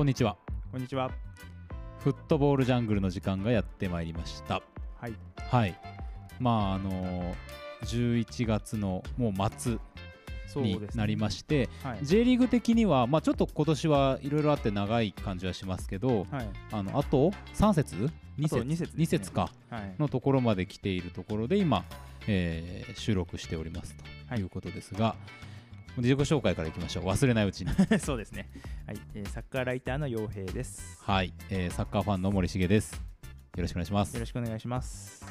こんにちはこんにちは。フットボールジャングルの時間がやってまいりましたはい。はいまああの11月のもう末になりまして、はい。J リーグ的には、まあ、ちょっと今年はいろいろあって長い感じはしますけどはい。あのあと3節？2あと節二節ですね二節かはい。のところまで来ているところで今、えー収録しておりますということですが、自己紹介からいきましょう。忘れないうちに。そうですね。はい、えーサッカーライターの陽平です。はい、えーサッカーファンの森重です。よろしくお願いします。よろしくお願いします。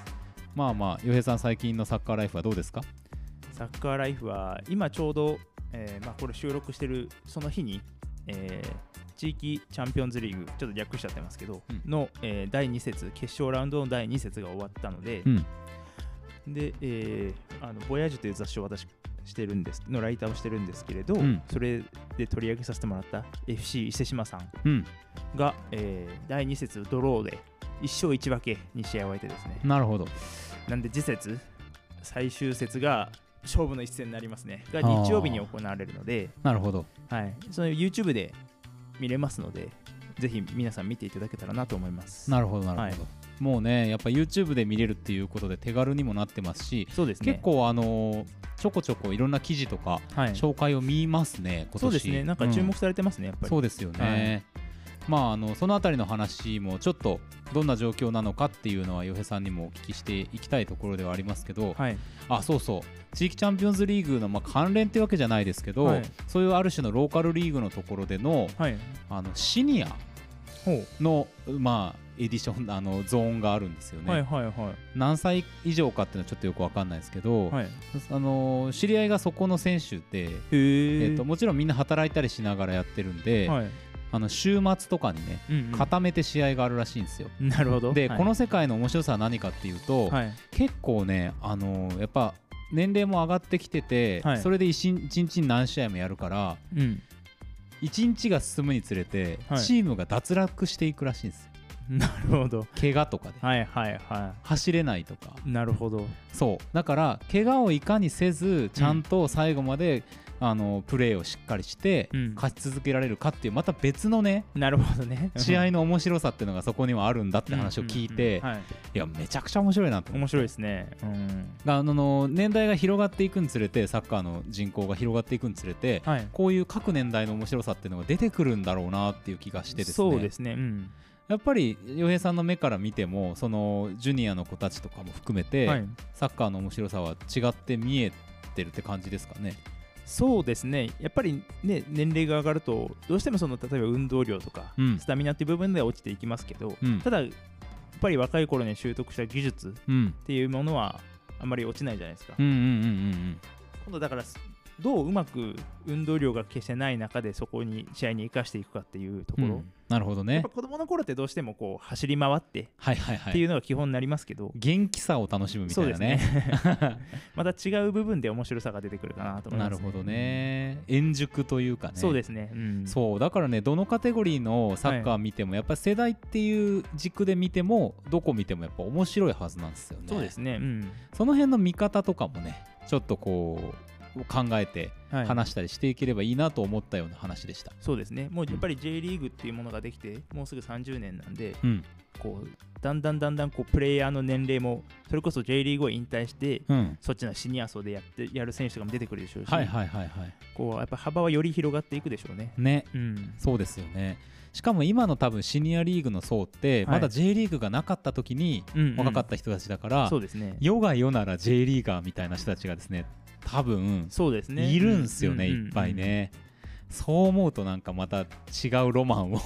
まあまあ洋平さん最近のサッカーライフはどうですか？サッカーライフは今ちょうど、えーまあ、これ収録してるその日に、えー地域チャンピオンズリーグ、ちょっと略しちゃってますけど、うん。の、えー第2節、決勝ラウンドの第2節が終わったので、うんで、えーあのボヤージュという雑誌を私してるんですのライターをしてるんですけれど、うん。それで取り上げさせてもらった FC 伊勢志摩さんうん。が、えー第2節ドローで1勝1分けに試合を終えてですね。なるほど。なんで次節最終節が勝負の一戦になりますね。が日曜日に行われるので、なるほど。はい、その YouTube で見れますのでぜひ皆さん見ていただけたらなと思います。なるほどなるほど、はいもうねやっぱ YouTube で見れるっていうことで手軽にもなってますし、そうですね。結構あのーちょこちょこいろんな記事とかはい、紹介を見ますね今年。そうですね。なんか注目うされてますね、やっぱり。そうですよね、まああのそのあたりの話もちょっとどんな状況なのかっていうのは洋平さんにもお聞きしていきたいところではありますけど、はい。あそうそう。地域チャンピオンズリーグの、まあ、関連ってわけじゃないですけど、はい。そういうある種のローカルリーグのところでのはい。あのシニアほの、まあ、エディションあのゾーンがあるんですようね、はいはいはい。何歳以上かっていうのはちょっとよくわかんないですけど、はい。あの知り合いがそこの選手で、へえーっともちろんみんな働いたりしながらやってるんで、はい。あの週末とかにねうんうん。固めて試合があるらしいんですよ。なるほど。で、はい。この世界の面白さは何かっていうと、はい。結構ね、あのやっぱ年齢も上がってきてて、はい。それで一日一日に何試合もやるからうん一日が進むにつれて、はい。チームが脱落していくらしいんです。よなるほど。怪我とかで、はいはいは走れないとか。いなるほど。そう。だから怪我をいかにせずちゃんと最後まで、あのプレーをしっかりして、うん。勝ち続けられるかっていうまた別のねなるほどね。試合の面白さっていうのがそこにはあるんだって話を聞いて、い。いやめちゃくちゃ面白いなと思って。面白いですね。うん。あの年代が広がっていくにつれてサッカーの人口が広がっていくにつれてはい。こういう各年代の面白さっていうのが出てくるんだろうなっていう気がしてですね。そうですね。うん。やっぱり洋平さんの目から見てもそのジュニアの子たちとかも含めて、はい。サッカーの面白さは違って見えてるって感じですかね。そうですね。やっぱりね年齢が上がるとどうしてもその例えば運動量とかうん。スタミナっていう部分では落ちていきますけどうん。ただやっぱり若い頃に習得した技術っうんていうものはあまり落ちないじゃないですか。今度だからどううまく運動量が決してない中でそこに試合に生かしていくかっていうところ、うんうんなるほどねぱ。子供の頃ってどうしてもこう走り回ってはいはいはい。っていうのが基本になりますけど、元気さを楽しむみたいなね。ね また違う部分で面白さが出てくるかなと思います、なるほどね。円熟というかね。そうですね、うん、そうだからねどのカテゴリーのサッカー見ても、やっぱり世代っていう軸で見てもどこ見てもやっぱ面白いはずなんですよね。そうですね、うんその辺の見方とかもねちょっとこう考えてはい、話したりしていければいいなと思ったような話でした。そうですねもうやっぱり J リーグっていうものができてもうすぐ30年なんでうんこうだんだんだんだんこうプレイヤーの年齢もそれこそ J リーグを引退してうん、そっちのシニア層でやってやる選手とかも出てくるでしょうし、はいはいはいはい。こうやっぱ幅はより広がっていくでしょうね。ねうん、そうですよね。しかも今の多分シニアリーグの層ってはいまだ J リーグがなかった時に若かった人たちだから、そうですね。世が世なら J リーガーみたいな人たちがですね多分そうですね。いるんすよね、うんうんうんいっぱい。ね。そう思うとなんかまた違うロマンを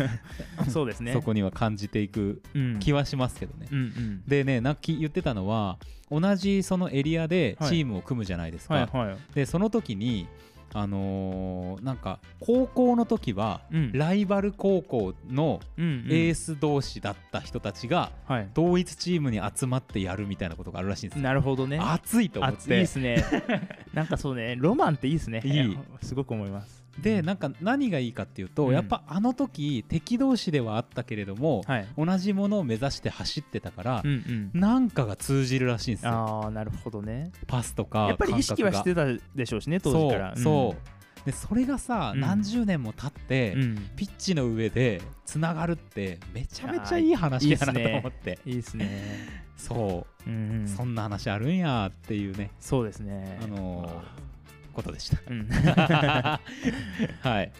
そうですね。そこには感じていくうん気はしますけどね。うんうん。でねなき言ってたのは同じそのエリアではいチームを組むじゃないですか、はいはい。でその時にあのーなんか高校の時はうんライバル高校のエース同士だった人たちがはい。同一チームに集まってやるみたいなことがあるらしいんですよなるほどね。熱いと思っ熱いてですね。なんかそうね、ロマンっていいですね。いいすごく思います。でなんか何がいいかっていうと、うん。やっぱあの時敵同士ではあったけれども、はい。同じものを目指して走ってたからう、んうん。なんかが通じるらしいんですよ。ああ、なるほどね。パスとかやっぱり意識はしてたでしょうしね、当時から。そうそう。でそれがさ、うん。何十年も経って、うん。ピッチの上でつながるってめちゃめちゃいい話やなと思って。いいですね。そう、うんうん。そんな話あるんやっていうね。そうですね。あのーことでした。うん。はい。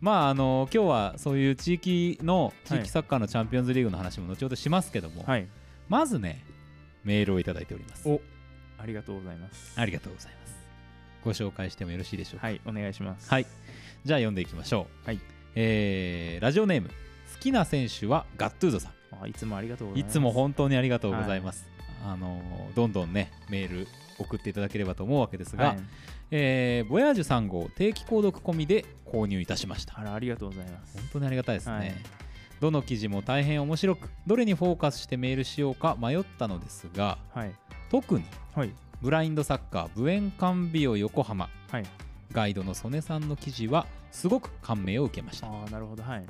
まああのー今日はそういう地域の地はい域サッカーのチャンピオンズリーグの話も後ほどしますけども、はい。まずねメールをいただいております。おありがとうございます。ありがとうございます。ご紹介してもよろしいでしょうか？はい、お願いします。はい。じゃあ読んでいきましょう。はい。えーラジオネーム好きな選手はガットゥーゾさん。あいつもありがとうございます。いつも本当にありがとうございます。あのーどんどんねメール送っていただければと思うわけですが、はいえーボヤージュ3号定期購読込みで購入いたしました。あら、ありがとうございます。本当にありがたいですね。はいどの記事も大変面白く、どれにフォーカスしてメールしようか迷ったのですが、はい。特にはい。ブラインドサッカーブエンカンビオ横浜はい。ガイドの曽根さんの記事はすごく感銘を受けました。ああ、なるほど。はい。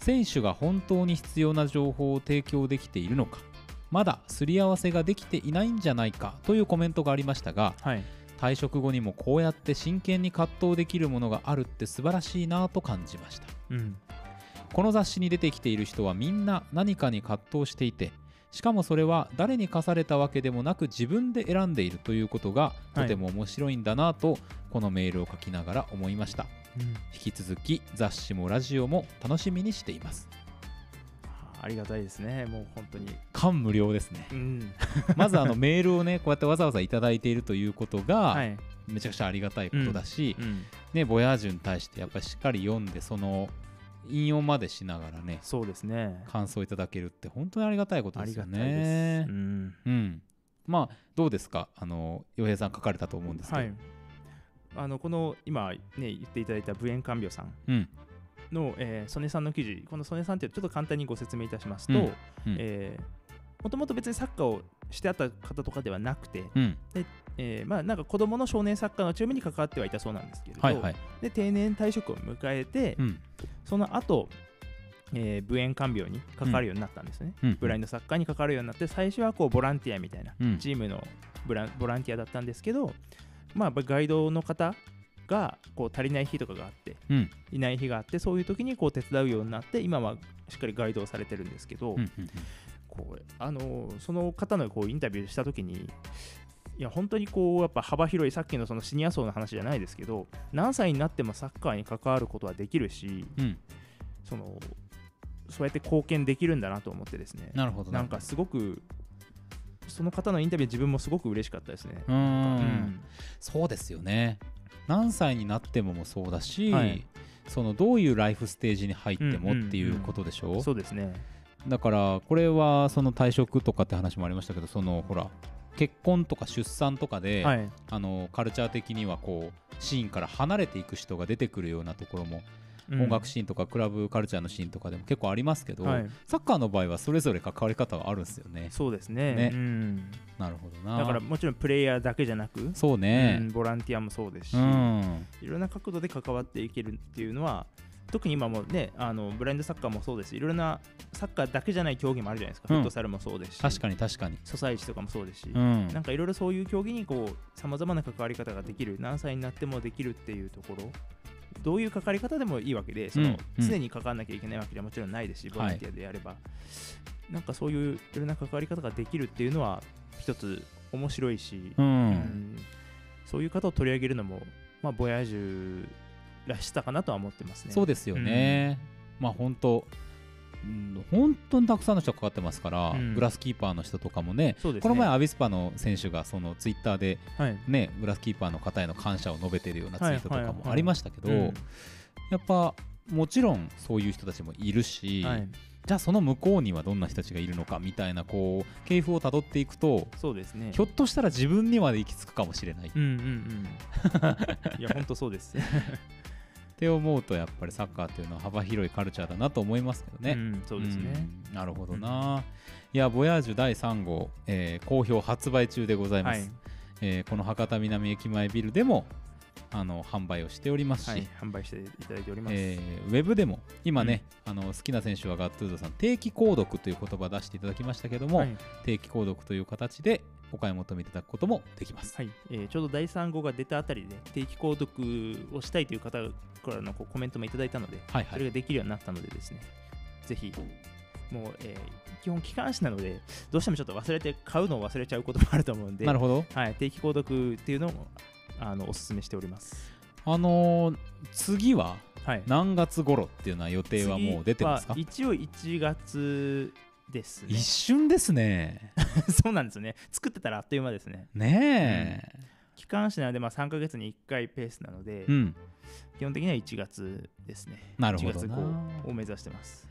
選手が本当に必要な情報を提供できているのかまだすり合わせができていないんじゃないかというコメントがありましたがはい。退職後にもこうやって真剣に葛藤できるものがあるって素晴らしいなと感じました。うん。この雑誌に出てきている人はみんな何かに葛藤していてしかもそれは誰に課されたわけでもなく自分で選んでいるということがとても面白いんだなとこのメールを書きながら思いました。引き続き雑誌もラジオも楽しみにしていますありがたいですね。もう本当に。感無量ですねうん。まずあの メールをねこうやってわざわざいただいているということがはい。めちゃくちゃありがたいことだし、うん。ねボヤージュに対してやっぱりしっかり読んでその引用までしながらねそうですね。感想いただけるって本当にありがたいことですよねす。うん。うんまあどうですか？あの洋平さん書かれたと思うんですけど、はい。あのこの今ね言っていただいたブエンカンビオさんうんの、えー、曽根さんの記事、この曽根さんってちょっと簡単にご説明いたしますと、えーもともと別にサッカーをしてあった方とかではなくて、うん。えーまあ、なんか子供の少年サッカーのチームに関わってはいたそうなんですけれど、はいはい。で定年退職を迎えて、うん。その後、えー、ブエン看病に関わるようになったんですね、うんブラインドサッカーに関わるようになって最初はこうボランティアみたいな、うん。チームのブランボランティアだったんですけど、まあ、ガイドの方がこう足りない日とかがあってうん。いない日があってそういう時にこう手伝うようになって今はしっかりガイドをされてるんですけど、うんうんこうあのーその方のこうインタビューした時にいや本当にこうやっぱ幅広いさっきのそのシニア層の話じゃないですけど何歳になってもサッカーに関わることはできるしうん。そのそうやって貢献できるんだなと思ってですね。なるほどなんかすごくその方のインタビュー自分もすごく嬉しかったですね。うん。そうですよね何歳になってももそうだし、はいそのどういうライフステージに入ってもうんうんっていうことでしょ、そうですね。だからこれはその退職とかって話もありましたけどそのほら結婚とか出産とかで、はい。あのカルチャー的にはこうシーンから離れていく人が出てくるようなところも、うん音楽シーンとかクラブカルチャーのシーンとかでも結構ありますけど、はいサッカーの場合はそれぞれ関わり方があるんですよね。そうですね。ねうんなるほどな。だからもちろんプレイヤーだけじゃなく、そううねん。ボランティアもそうですし、うん。いろんな角度で関わっていけるっていうのは特に今もねあのブラインドサッカーもそうですしいろんなサッカーだけじゃない競技もあるじゃないですか、うんフットサルもそうですし確かに確かに。ソサイチとかもそうですし、うん。なんかいろいろそういう競技にこうさまざまな関わり方ができる何歳になってもできるっていうところどういう関わり方でもいいわけでその、うんうん常に関わらなきゃいけないわけではもちろんないですしボランティアでやれば、なんかそういういろんな関わり方ができるっていうのは一つ面白いし、う。うんんそういう方を取り上げるのも、まあ、ボヤージュらしさかなとは思ってますね。そうですよね。まあ本当、うん、本当にたくさんの人が関わってますから、うん。グラスキーパーの人とかもね、ね。この前アビスパの選手がそのツイッターではい。ね、グラスキーパーの方への感謝を述べてるようなツイートとかもありましたけど、うん。やっぱもちろんそういう人たちもいるし、はい、じゃあその向こうにはどんな人たちがいるのかみたいなこう系譜をたどっていくとそうですね。ひょっとしたら自分にまで行き着くかもしれない。っうんうんうん。いや、本当そうです。て思うとやっぱりサッカーっていうのは幅広いカルチャーだなと思いますけどね。うん、そうですね。うんなるほどな。いや、ボヤージュ第3号、えー好評発売中でございます。はい。えーこの博多南駅前ビルでもあの販売をしておりますし、はい、販売していただいております。えーウェブでも今ね、あの好きな選手はガッツードさん定期購読という言葉を出していただきましたけども、はい定期購読という形でお買い求めいただくこともできます。はいえーちょうど第3号が出たあたりで定期購読をしたいという方からのこうコメントもいただいたので、はいはい。それができるようになったのでですね、ぜひ、もう、えー基本機関誌なので、どうしてもちょっと忘れて、買うのを忘れちゃうこともあると思うんで、なるほど。はい、定期購読っていうのをあのお勧めしております。あのー次ははい、何月頃っていうのは予定はもう出てますか？一応1月ですね一。瞬ですね。そうなんですね。作ってたらあっという間ですね。ねえ。機関誌なので、まあ、3ヶ月に1回ペースなので、うん。基本的には1月ですね。なるほどな1月号を目指してます。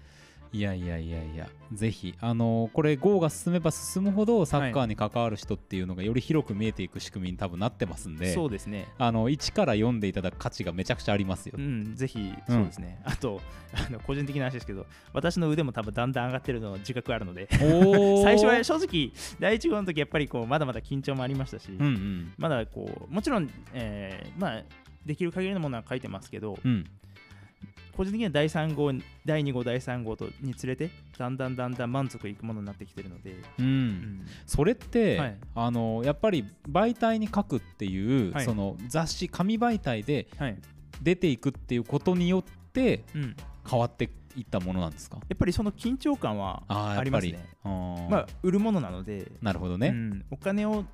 いやいやいやいや、ぜひ、あのーこれ GO が進めば進むほどサッカーに関わる人っていうのがより広く見えていく仕組みに多分なってますんで、そうですね。あの1から読んでいただく価値がめちゃくちゃありますよ。う。ん、ぜひ、そうですね。あと、あの個人的な話ですけど、私の腕も多分だんだん上がってるの自覚あるので、最初は正直、第1号の時やっぱりこうまだまだ緊張もありましたし、うんうん。まだこう、もちろん、えーまあ、できる限りのものは書いてますけど、うん個人的には第3号、第2号、第3号とにつれて、だんだんだんだん満足いくものになってきてるので、うん。うん。それって、はい。あのやっぱり媒体に書くっていう、はい。その雑誌紙媒体ではい。出ていくっていうことによってうん、変わっていったものなんですか？やっぱりその緊張感はありますね。まあ、売るものなので、なるほどね、うん、お金を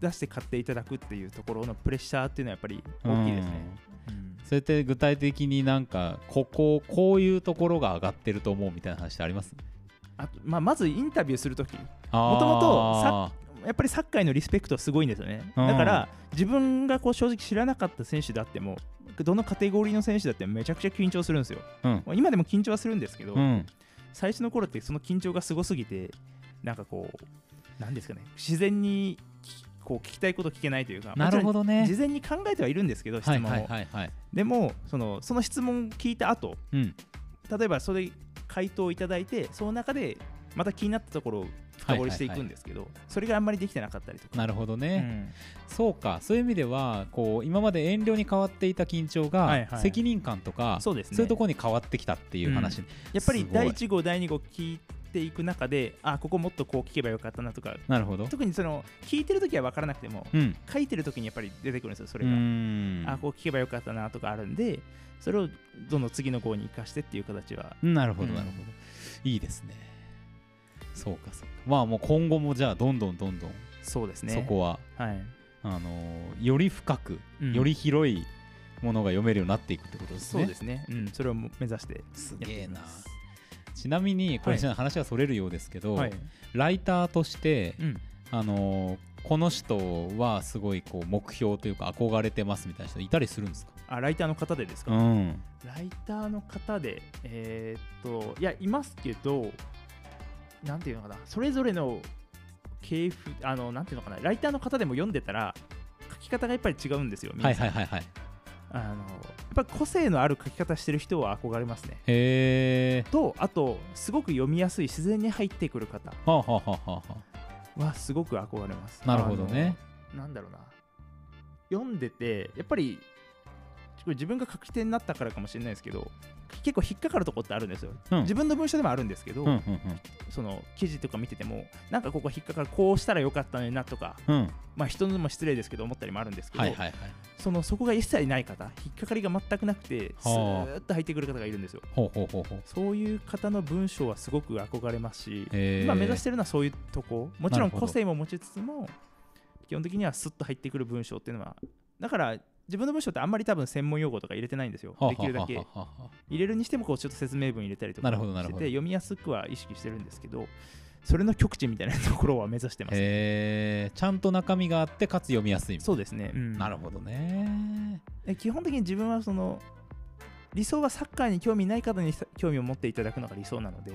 出して買っていただくっていうところのプレッシャーっていうのはやっぱり大きいですね。うん。それって具体的になんかこここういうところが上がってると思うみたいな話ってあります？あとまあ、まずインタビューするとき、もともとやっぱりサッカーへのリスペクトはすごいんですよね。うん。だから、自分がこう正直知らなかった選手であっても、どのカテゴリーの選手だってめちゃくちゃ緊張するんですよ。うん。まあ今でも緊張はするんですけど、うん。最初の頃ってその緊張がすごすぎて、なんかこう、なんですかね、自然にきこう聞きたいこと聞けないというか、なるほどどね事前に考えてはいるんですけど、質問を。はいはいはい。はいでもその、その質問聞いた後うん。例えばそれ回答をいただいて、その中でまた気になったところを深掘りしていくんですけど、それがあんまりできてなかったりとか。なるほどうね、ん。そうか。そういう意味ではこう今まで遠慮に変わっていた緊張が、はいはい。責任感とかそうですね。いうところに変わってきたっていう話、やっぱり第1号、第2号聞いていく中で、あ、ここもっとこう聞けばよかったなとか、なるほど特にその聞いてるときは分からなくても、うん書いてるときにやっぱり出てくるんですよ、そうれが。あ、こう聞けばよかったなとかあるんで、それをどんどん次の号に生かしてっていう形は。なるほどうんなるほど、いいですねそうかそうかまあもう今後もじゃあどんどんどんどんそうですね。そこは、はい。あのーより深く、うんより広いものが読めるようになっていくってことですねそうですね。うん、それを目指してすげえな。ちなみにこれはい話がそれるようですけど、はい。ライターとして、うん。あのーこの人はすごいこう目標というか憧れてますみたいな人いたりするんですか？あ、ライターの方でですか、うん。ライターの方で、えーっと、いや、いますけど、なんていうのかな、それぞれの系譜、あの、なんていうのかな、ライターの方でも読んでたら、書き方がやっぱり違うんですよ、はいはいはいはいあのやっぱり個性のある書き方してる人は憧れますね。へえと、あと、すごく読みやすい、自然に入ってくる方はすごく憧れます。あなるほどね。なんだろうな。読んでて、やっぱり、これ自分が書き手になったからかもしれないですけど、結構引っかかるとこってあるんですよ。うん。自分の文章でもあるんですけど、うんうんその記事とか見てても、なんかここ引っかかる、こうしたらよかったのになとか、うん。うんまあ人のも失礼ですけど思ったりもあるんですけど、はいはいはい。そのそこが一切ない方、引っかかりが全くなくて、スはあ。ーッと入ってくる方がいるんですよ。ほうほうほうほう。そういう方の文章はすごく憧れますし、今目指してるのはそういうとこ、もちろん個性も持ちつつも、基本的にはスッと入ってくる文章っていうのは、だから自分の文章ってあんまり多分専門用語とか入れてないんですよ。はあできるだけ。入れるにしてもこうちょっと説明文入れたりとか。してて読みやすくは意識してるんですけどそれの極致みたいなところは目指してます、へえ。ちゃんと中身があってかつ読みやすいそうですね、うん。なるほどね。で基本的に自分はその理想はサッカーに興味ない方にさ興味を持っていただくのが理想なので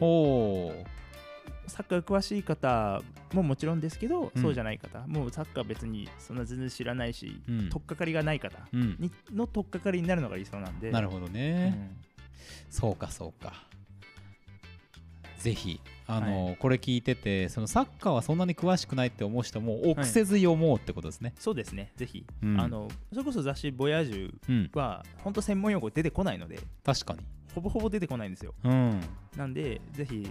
サッカー詳しい方ももちろんですけど、うん。そうじゃない方。もうサッカー別にそんな全然知らないし、うん。取っかかりがない方うん。にの取っかかりになるのが理想なんで。なるほどうね、ん。そうかそうか。ぜひあの、これ聞いててそのサッカーはそんなに詳しくないって思う人も臆せず読もうってことですね。そうですね。ぜひ、うん。あのそれこそ雑誌「ボヤージュうん」は本当専門用語出てこないので確かに。ほぼほぼ出てこないんですよ。うん。なんでぜひ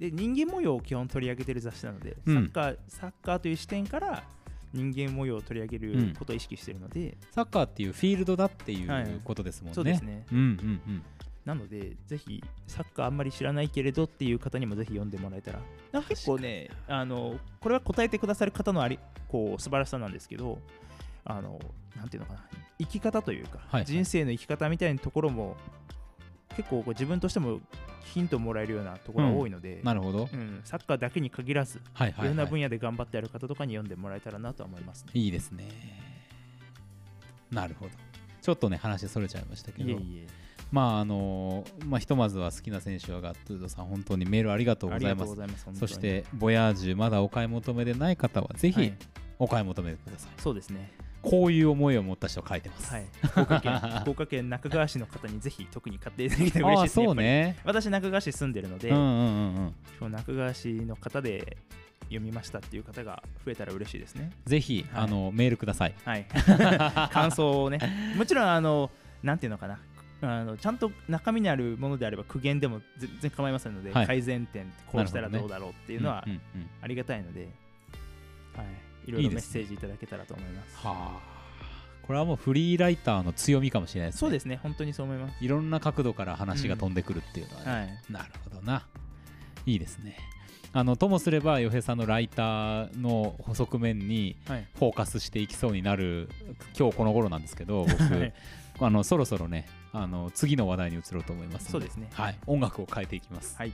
で人間模様を基本取り上げてる雑誌なので、うん。サッカーサッカーという視点から人間模様を取り上げることを意識してるので、サッカーっていうフィールドだっていはい。うことですもんね。そうですね。うんうんうん。なのでぜひサッカーあんまり知らないけれどっていう方にもぜひ読んでもらえたら。なんか結構ねあのこれは答えてくださる方のありこう素晴らしさなんですけどあのなんていうのかな。生き方というか、はい。人生の生き方みたいなところも結構こう自分としてもヒントをもらえるようなところが多いので、なるほど。うん、サッカーだけに限らず、はいはいい、ろんなはい。分野で頑張ってやる方とかに読んでもらえたらなとは思いますね。いいですね。なるほど。ちょっとね話それちゃいましたけどいえいえ、まああのまあひとまずは好きな選手はガットゥードさん本当にメールありがとうございますます。そしてボヤージュまだお買い求めでない方はぜひはいお買い求めください、そうですね。こういう思いを持った人が書いてます、はい、福岡県 福岡県中川市の方にぜひ特に買っていただけたら嬉しいですね。そうね。私、中川市住んでるので、うんうんうん中川市の方で読みましたっていう方が増えたら嬉しいですね。ぜひ、はい。あのメールください。はい、感想をね、もちろん、あの、なんていうのかな。あのちゃんと中身にあるものであれば苦言でも全然構いませんので、はい。改善点こうしたらどうだろうっていうのはありがたいので、はい、いろいろメッセージいただけたらと思います。はあ。これはもうフリーライターの強みかもしれないですね。そうですね、本当にそう思います。いろんな角度から話が飛んでくるっていうのはね、はい、なるほどな。いいですね。あのともすれば洋平さんのライターの側面にはい、フォーカスしていきそうになる今日この頃なんですけど 僕、はい。あのそろそろねあの次の話題に移ろうと思いますのそうですね。はい、音楽を変えていきます、はい。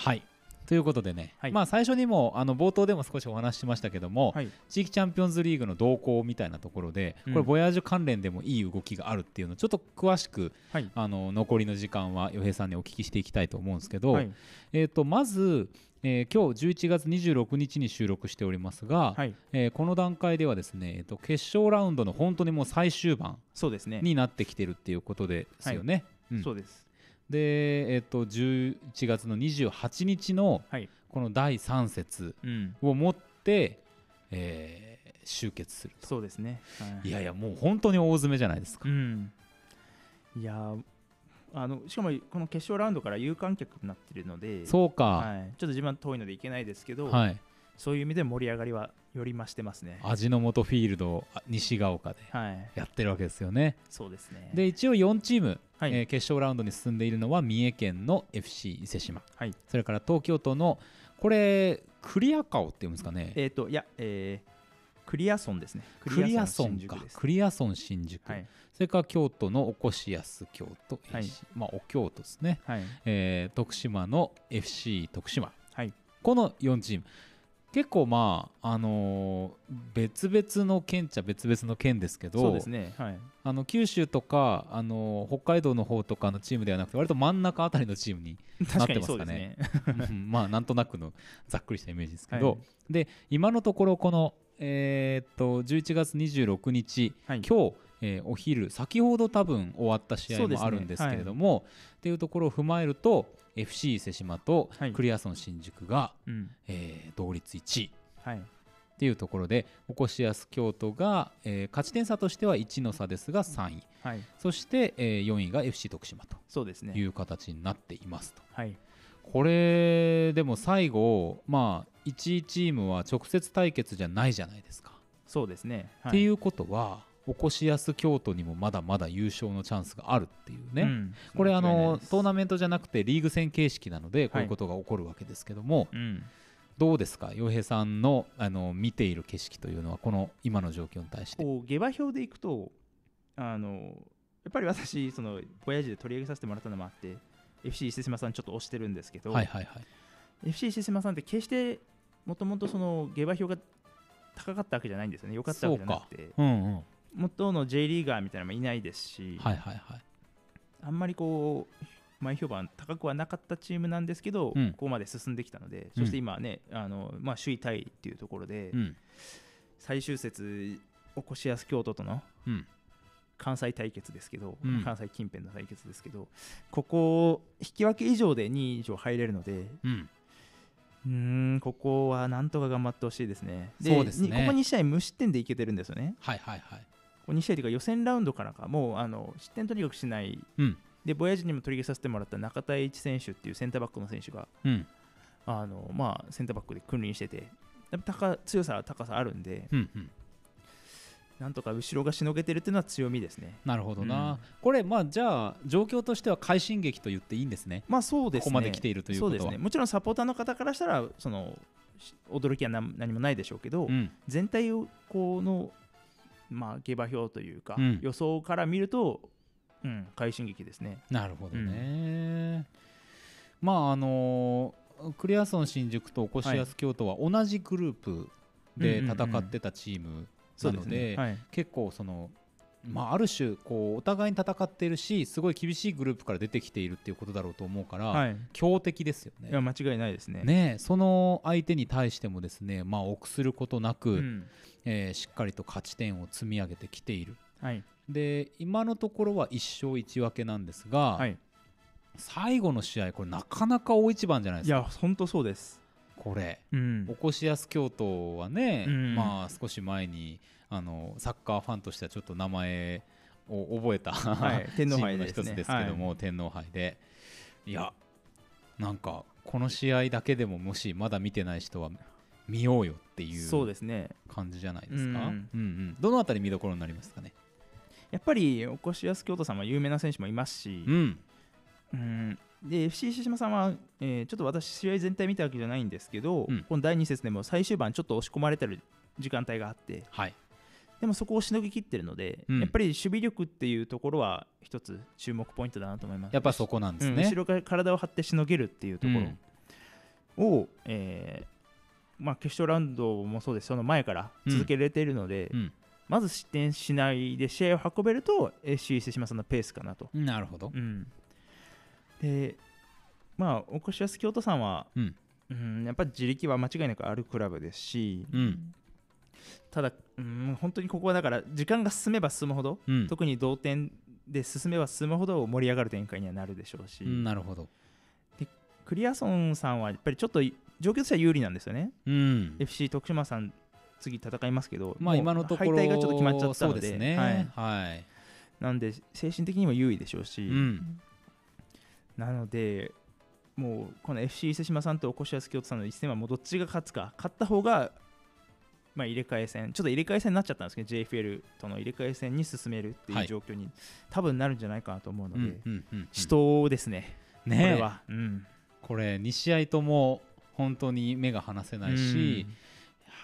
はい。ということでね、はい。まあ最初にもあの冒頭でも少しお話ししましたけども、はい、地域チャンピオンズリーグの動向みたいなところで、うん。これボヤージュ関連でもいい動きがあるっていうのをちょっと詳しく、はい。あの残りの時間は洋平さんにお聞きしていきたいと思うんですけど、はい、えー、とまず、えー今日11月26日に収録しておりますが、はい、えーこの段階ではですね、えー、と決勝ラウンドの本当にもう最終盤そうですね。になってきてるっていうことですよね。うん。そうです。で、えー、と11月の28日のはい。この第3節うん。をもって、えー集結すると。そうですね。はいいやいや、もう本当に大詰めじゃないですか。うん。いやーあのしかもこの決勝ラウンドから有観客になってるので、そうか、はい、ちょっと自分は遠いので行けないですけど、はい、そういう意味で盛り上がりはより増してますね。味の素フィールドあ西が丘ではい、やってるわけですよね。そうですね。で一応4チーム、はいえー決勝ラウンドに進んでいるのは三重県の FC 伊勢志摩、はいそれから東京都のこれクリアカオっていうんですかねえっ、と、いや、えークリアソンですね。クリアソンかクリアソン新宿、はい。それから京都のおこしやす京都、はいまあお京都ですね、はい。えー徳島の FC 徳島はい。この4チーム結構まああのー別々の県っちゃ別々の県ですけどそうですね。はい。あの九州とか、あのー北海道の方とかのチームではなくて割と真ん中あたりのチームに確かにそうですね。うんまあなんとなくのざっくりしたイメージですけど、はいで今のところこの、えーっと11月26日、はい今日、えーお昼先ほど多分終わった試合もあるんですけれども、っていうところを踏まえると FC 伊勢志摩とはいクリアソン新宿が、うん。えー同率1位っはい。ていうところでおこしやす京都が、えー勝ち点差としては1の差ですが3位はい。そして、えー4位が FC 徳島とそうですね。いう形になっていますと。はい。これでも最後まあ1チームは直接対決じゃないじゃないですか。そうですね。っていううことはおこしやす京都にもまだまだ優勝のチャンスがあるっていうね、んこれあのトーナメメントじゃなくてリーグ戦形式なのでこういうことが起こるわけですけども、うん。どうですか？洋平さんのあの見ている景色というのはこの今の状況に対して。こう下馬評でいくとあのやっぱり私そのボヤージュで取り上げさせてもらったのもあって FC 伊勢志摩さんちょっと推してるんですけど、はいはいはい。FC 伊勢志摩さんって決してもともとその下馬評が高かったわけじゃないんですよね良かったわけじゃなくてうんうん。はい元の J リーガーみたいなのもいないですし、はいはい。あんまりこう前評判高くはなかったチームなんですけど、うん。ここまで進んできたので、そして今ね、あのまあ、首位タイっていうところで、うん。最終節、おこしやす京都とのうん。関西対決ですけど、うん。関西近辺の対決ですけど、ここ、引き分け以上で2位以上入れるので、うん。うーん、ここはなんとか頑張ってほしいですね。そうですね。にここ2試合無失点でいけてるんですよね。はいはいはい2試合というか予選ラウンドからか、もうあの失点とにかくしない、うん。で、ボヤージにも取り消させてもらった中田栄一選手っていうセンターバックの選手が、うん。あのまあ、センターバックで君臨してて、やっぱ高強さは高さあるんで、うんうん。なんとか後ろがしのげてるっていうのは強みですね。なるほどな、うん。これまあじゃあ状況としては快進撃と言っていいんですね。まあそうですね。ここまで来ているということは。そうですね。もちろんサポーターの方からしたら、そのし驚きは何何もないでしょうけど、うん。全体をこの、まあ、下馬評というか、うん。予想から見ると、うん、快進撃ですね。なるほどね、まああのクリアソン新宿とおこしやす京都は同じグループで戦ってたチームなのではい、結構そのまあ、ある種こうお互いに戦っているしすごい厳しいグループから出てきているっていうことだろうと思うから、はい、強敵ですよいやね。間違いないですね。ねその相手に対してもですね、まあ、臆することなく、うんえーしっかりと勝ち点を積み上げてきている。はいで今のところは1勝1分けなんですが、はい、最後の試合これなかなか大一番じゃないですかいや、本当そうです。これ。うんおこしやす京都はね、うんまあ少し前にあのサッカーファンとしてはちょっと名前を覚えた、はい天皇杯チームの一つですけども、天皇杯で。いやなんかこの試合だけでももしまだ見てない人は見ようよっていそううですね。感じじゃないですか、うん。うんうん。どのあたり見どころになりますかね？やっぱり、おこしやす京都さんは有名な選手もいますし、うん。うん。で FC 石島さんは、えーちょっと私、試合全体見たわけじゃないんですけど、うん。この第2節でも最終盤、ちょっと押し込まれてる時間帯があって、はいでもそこをしのぎきってるので、うん。やっぱり守備力っていうところは一つ注目ポイントだなと思います。やっぱそこなんですね、うん。後ろから体を張ってしのげるっていうとこうん。ろを、えーまあ、決勝ラウンドもそうです。その前から続けられているので、うん。まず失点しないで試合を運べると勢志摩さんのペースかなと。なるほど。うん、でまあおこしやす京都さんは、うん。うんやっぱり自力は間違いなくあるクラブですし、うんただ、うん、本当にここはだから時間が進めば進むほど、うん。特に同点で進めば進むほど盛り上がる展開にはなるでしょうし、うんなるほど。クリアソンさんはやっぱりちょっと状況としては有利なんですよね。うん。FC 徳島さん次戦いますけど、まあ今のところ敗退がちょっと決まっちゃったので。ですね。はい、はい。なんで精神的にも優位でしょうし、うん。なのでもうこの FC 伊勢志摩さんとおこしやす京都さんの一戦はもうどっちが勝つか勝った方がまあ入れ替え戦。ちょっと入れ替え戦になっちゃったんですけど JFL との入れ替え戦に進めるってはい。いう状況に、多分なるんじゃないかなと思うので、死闘ですね、ねこれは、うん、これ2試合とも本当に目が離せないし、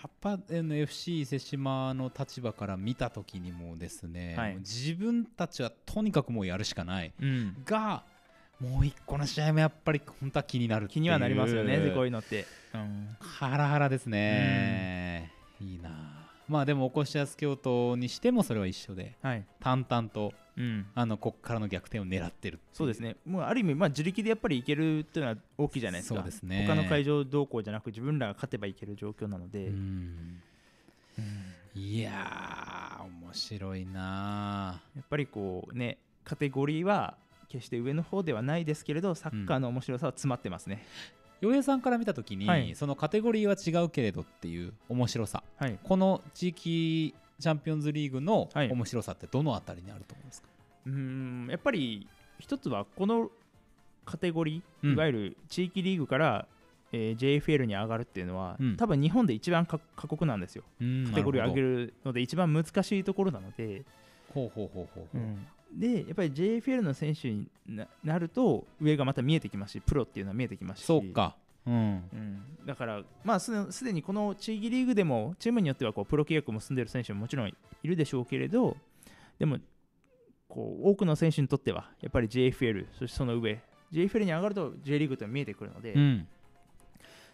やっぱ NFC 伊勢志摩の立場から見た時にもですね、はい。自分たちはとにかくもうやるしかない。うん。うんがもう一個の試合もやっぱり本当は気になる気にはなりますよねこういうのって、うん。ハラハラですね、いいな。まあでもおこしやす京都にしてもそれは一緒ではい。淡々とうん、あのこっからの逆転を狙ってるっていそうですね、もうある意味、まあ、自力でやっぱりいけるっていうのは大きいじゃないですか、そうですね。他の会場動向じゃなく、自分らが勝てばいける状況なので、うん。うんいやー面白いなやっぱりこうね、カテゴリーは決して上の方ではないですけれど、サッカーの面白さは詰まってますね。洋平さんから見た時に、はい。そのカテゴリーは違うけれどっていう面白さ。はい、この地域チャンピオンズリーグのはい。面白さってどのあたりにあると思いますか、うんやっぱり一つはこのカテゴリー、うん。いわゆる地域リーグから、えー JFL に上がるっていうのは、うん。多分日本で一番か過酷なんですよ。うんカテゴリーを上げるるので一番難しいところなので、ほうほうほうほうほう、でやっぱり JFL の選手にななると上がまた見えてきますしプロっていうのは見えてきますし。そうか。うん。うん、だから、まあ、すすでにこの地域リーグでもチームによってはこうプロ契約を結んでいる選手ももちろんいるでしょうけれどでもこう多くの選手にとってはやっぱり JFL そしてその上 JFL に上がると J リーグというのは見えてくるので、うん。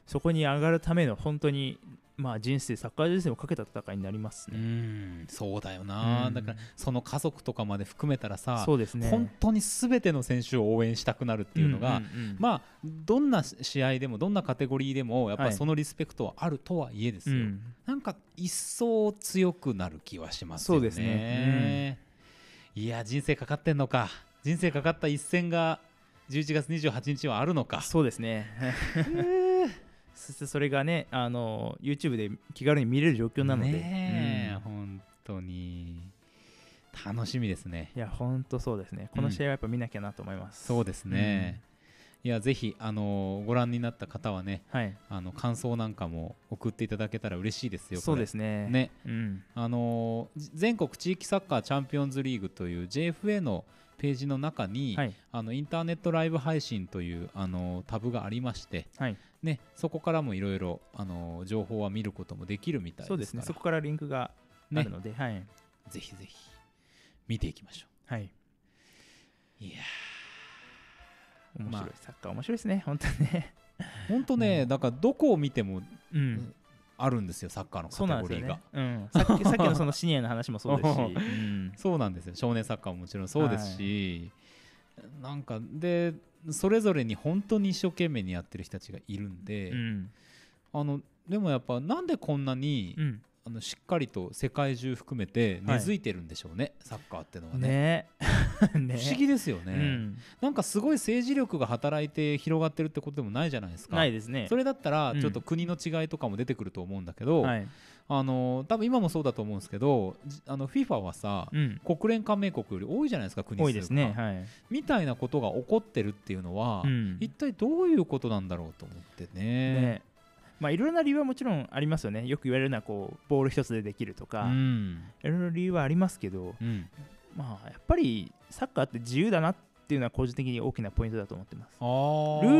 そこに上がるための本当にまあ人生サッカー人生をかけた戦いになりますうね。んそうだよな、うんだからその家族とかまで含めたらさ、そうですね。本当に全ての選手を応援したくなるっていうのが、んんうんまあどんな試合でもどんなカテゴリーでもやっはいぱそのリスペクトはあるとはいえですよ、うんなんか一層強くなる気はしますよね。そうですねいや人生かかってんのか人生かかった一戦が11月28日はあるのか。そうですね。そしてそれがね、あの YouTube で気軽に見れる状況なので、ねえ、うん本当に楽しみですね。いや、本当そうですね。この試合はやっぱ見なきゃなと思います。そうですね。いやぜひあのご覧になった方はねはい。あの感想なんかも送っていただけたら嬉しいですよ。そうですね。ねうん。あのーじ全国地域サッカーチャンピオンズリーグという JFA のページの中に、はい。あのインターネットライブ配信というあのタブがありまして、はい。ね、そこからもいろいろあの情報は見ることもできるみたいですからそうですね。そこからリンクがあねるので、はい。ぜひぜひ見ていきましょはい。ういや面白い。まあサッカー面白いですね。本当にね。ー本当ね、うんだからどこを見てもうん。あるんですよサッカーのカテゴリーが。さっき さっきのそのシニアの話もそうですし。うんそうなんですよ少年サッカーももちろんそうですし、なんかでそれぞれに本当に一生懸命にやってる人たちがいるんで、うん。あのでもやっぱなんでこんなに、うん。あのしっかりと世界中含めて根付いてるんでしょうね、サッカーってのはねね ね不思議ですよね、うん。なんかすごい政治力が働いて広がってるってことでもないじゃないですかないですね。それだったらうんちょっと国の違いとかも出てくると思うんだけど、はい。あの多分今もそうだと思うんですけどじあの FIFA はさ、うん。国連加盟国より多いじゃないですか国数が多いですね。はい。みたいなことが起こってるっていうのは、うん一体どういうことなんだろうと思ってねねまあいろいろな理由はもちろんありますよね。よく言われるのはこうボール一つでできるとか、うん。いろいろ理由はありますけど、うん、まあやっぱりサッカーって自由だなっていうのは個人的に大きなポイントだと思ってます。ル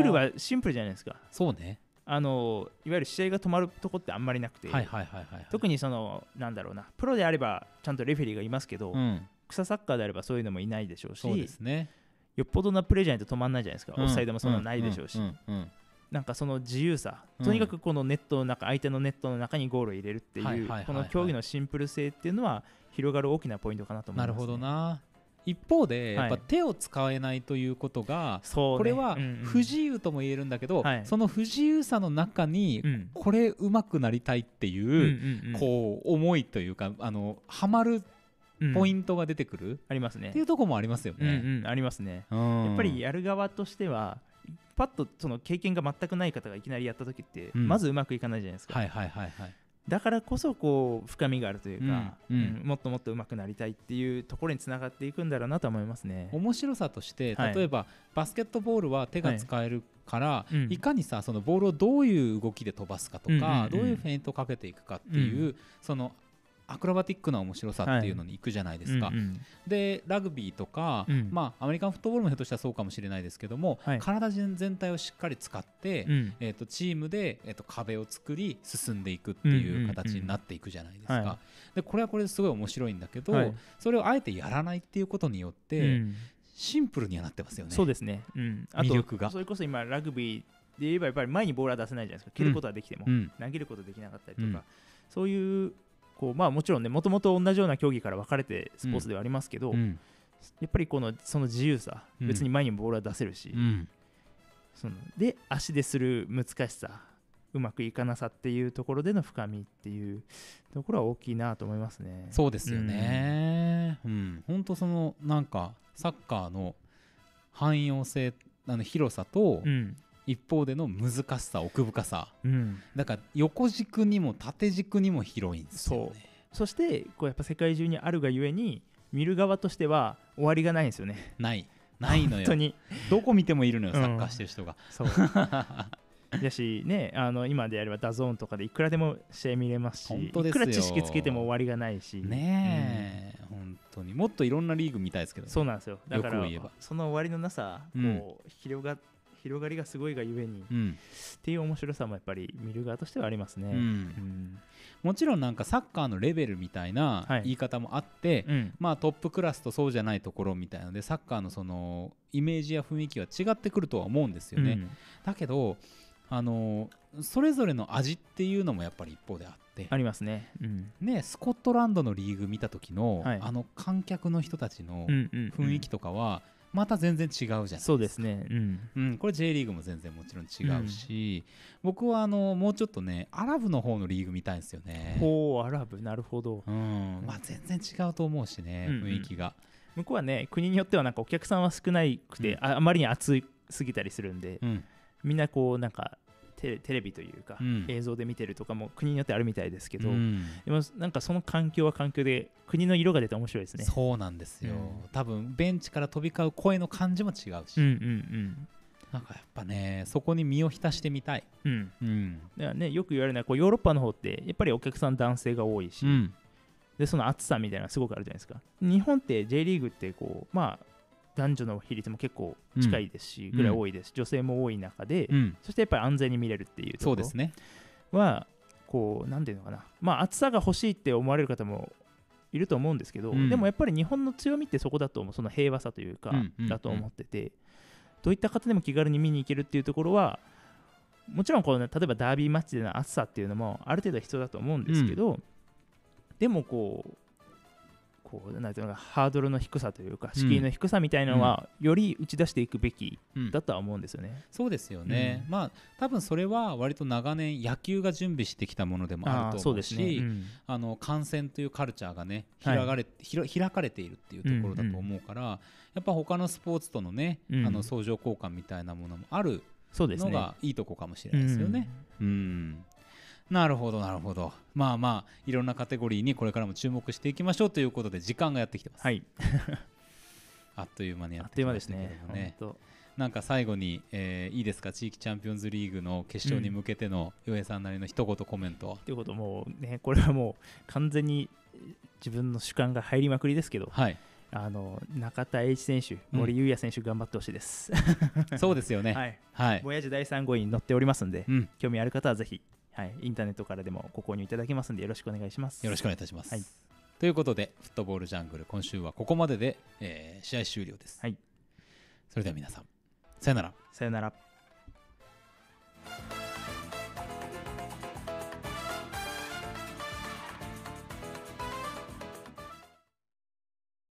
ールはシンプルじゃないですか。そうね。あのいわゆる試合が止まるとこってあんまりなくて、はいはいはいはいはい。特にそのなんだろうなプロであればちゃんとレフェリーがいますけど、うん。草サッカーであればそういうのもいないでしょうしそうですね。よっぽどなプレーじゃないと止まんないじゃないですか、うん。オフサイドもそんなのないでしょうし、んんうんなんかその自由さ、うん。とにかくこのネットの中相手のネットの中にゴールを入れるっていう、はいはいはいはい。この競技のシンプル性っていうのは広がる大きなポイントかなと思います、なるほどな。一方ではい。やっぱ手を使えないということが、そうね。これはうんうん。不自由とも言えるんだけど、はい。その不自由さの中に、うんこれうまくなりたいっていう、うんうんうんこう思いというかあのハマるポインントが出てくるありますね。っていうところもありますようんね。うん。ありますね。うん。やっぱりやる側としてはパッとその経験が全くない方がいきなりやった時って、うん。まずうまくいかないじゃないですか、はいはいはいはい。だからこそこう深みがあるというか、うんもっともっとうまくなりたいっていうところにつながっていくんだろうなと思いますね。面白さとしてはい。例えば、バスケットボールは手が使えるから、うん。いかにさそのボールをどういう動きで飛ばすかとか、うんうんうんどういうフェイントをかけていくかっていう、そのアクロバティックな面白さっていうのに行くじゃないですか。うんうん。でラグビーとか、うん。まあ、アメリカンフットボールもひょっとしたらそうかもしれないですけども、はい。体全全体をしっかり使って、うん。えー、とチームで、えー、と壁を作り進んでいくっていう形になっていくじゃないですか。うんうんうんはでこれはこれですごい面白いんだけど、はい。それをあえてやらないっていうことによって、うん。シンプルにはなってますよね。そうですね、うん、あと魅力が。それこそ今ラグビーで言えばやっぱり前にボールは出せないじゃないですか。蹴ることはできても、うん。投げることできなかったりとか、うん。そういうこうまあもちろんねもともと同じような競技から分かれてスポーツではありますけど、うん。やっぱりこのその自由さ、うん。別に前にボールは出せるし、うん。そので足でする難しさうまくいかなさっていうところでの深みっていうところは大きいなと思いますね。そうですよね。うん、本当そのなんかサッカーの汎用性あの広さと、うん一方での難しさ奥深さ。うん、だから横軸にも縦軸にも広いんですよね。そしてこうやっぱ世界中にあるがゆえに見る側としては終わりがないんですよね。ない。ないのよ。本当に。どこ見てもいるのよ、うん。サッカーしてる人が。そう。だしねあの今であれば DAZN とかでいくらでも試合見れますし本当でいくら知識つけても終わりがないし。ねえ、本当に。もっといろんなリーグ見たいですけどね、うんそうなんですよ。だからよく言えば。その終わりのなさうん。こう広が広がりがすごいがゆえにうん。っていう面白さもやっぱり見る側としてはありますね。うん。うん。もちろんなんかサッカーのレベルみたいなはい。言い方もあって、うん。まあ、トップクラスとそうじゃないところみたいなのでサッカーのそのイメージや雰囲気は違ってくるとは思うんですよね。うん。だけどあのそれぞれの味っていうのもやっぱり一方であって。ありますね。うん。ねスコットランドのリーグ見た時の、はい。あの観客の人たちの雰囲気とかはまた全然違うじゃないですか。そうですね。うん。うん、これ J リーグも全然もちろん違うし、僕はあのもうちょっとねアラブの方のリーグ見たいんですよね。ほう、アラブ、なるほど。うんまあ、全然違うと思うしね、うんうん雰囲気が。向こうはね、国によってはなんかお客さんは少ないくて、うんああまりに暑いすぎたりするんで、うんみんなこう、なんかテレビというか、うん。映像で見てるとかも国によってあるみたいですけど、うん。でもなんかその環境は環境で、国の色が出て面白いですね。そうなんですよ、うん。多分ベンチから飛び交う声の感じも違うし、うんうんなんかやっぱねそこに身を浸してみたい。うん。うん。うんだからね、よく言われるのはこうヨーロッパの方ってやっぱりお客さん男性が多いし、うん。でその暑さみたいなのがすごくあるじゃないですか。日本って J リーグってこうまあ男女の比率も結構近いですし、うんぐらい多いです、女性も多い中で、うん。そしてやっぱり安全に見れるっていうところ。そうですね。はこうなんていうのかな。まあ暑さが欲しいって思われる方もいると思うんですけど、うん。でもやっぱり日本の強みってそこだと思うその平和さというか、だと思っててどういった方でも気軽に見に行けるっていうところはもちろんこう、ね、例えばダービーマッチでの暑さっていうのもある程度必要だと思うんですけど、でもこうこうなんていうのかハードルの低さというか敷居の低さみたいなのは、より打ち出していくべきうん。だとは思うんですよね。そうですよね、うん。まあ多分それは割と長年野球が準備してきたものでもあると思うしですね。うん。あの観戦というカルチャーがねはい。開かれ,、ひろ開かれているっていうところだと思うから、やっぱ他のスポーツとのね、うん。あの相乗効果みたいなものもあるそうですね。のがいいとこかもしれないですよね。うんなるほどなるほど。まあまあいろんなカテゴリーにこれからも注目していきましょうということで時間がやってきてます、はい。あっという間にやあっってきましたけど。もね本なんか最後に、えーいいですか？地域チャンピオンズリーグの決勝に向けての洋平さんなりの一言コメントは。当ということもうね、これはもう完全に自分の主観が入りまくりですけど、はい。あの中田英一選手、うん。森優也選手、頑張ってほしいです。そうですよね。はい。はい、ボヤージュ第3号に載っておりますんで、うん、興味ある方はぜひ、はい、インターネットからでもご購入いただけますんで、よろしくお願いします。よろしくお願いいたします、はい。ということでフットボールジャングル今週はここまでで、えー試合終了です、はい。それでは皆さんさよなら。さよなら。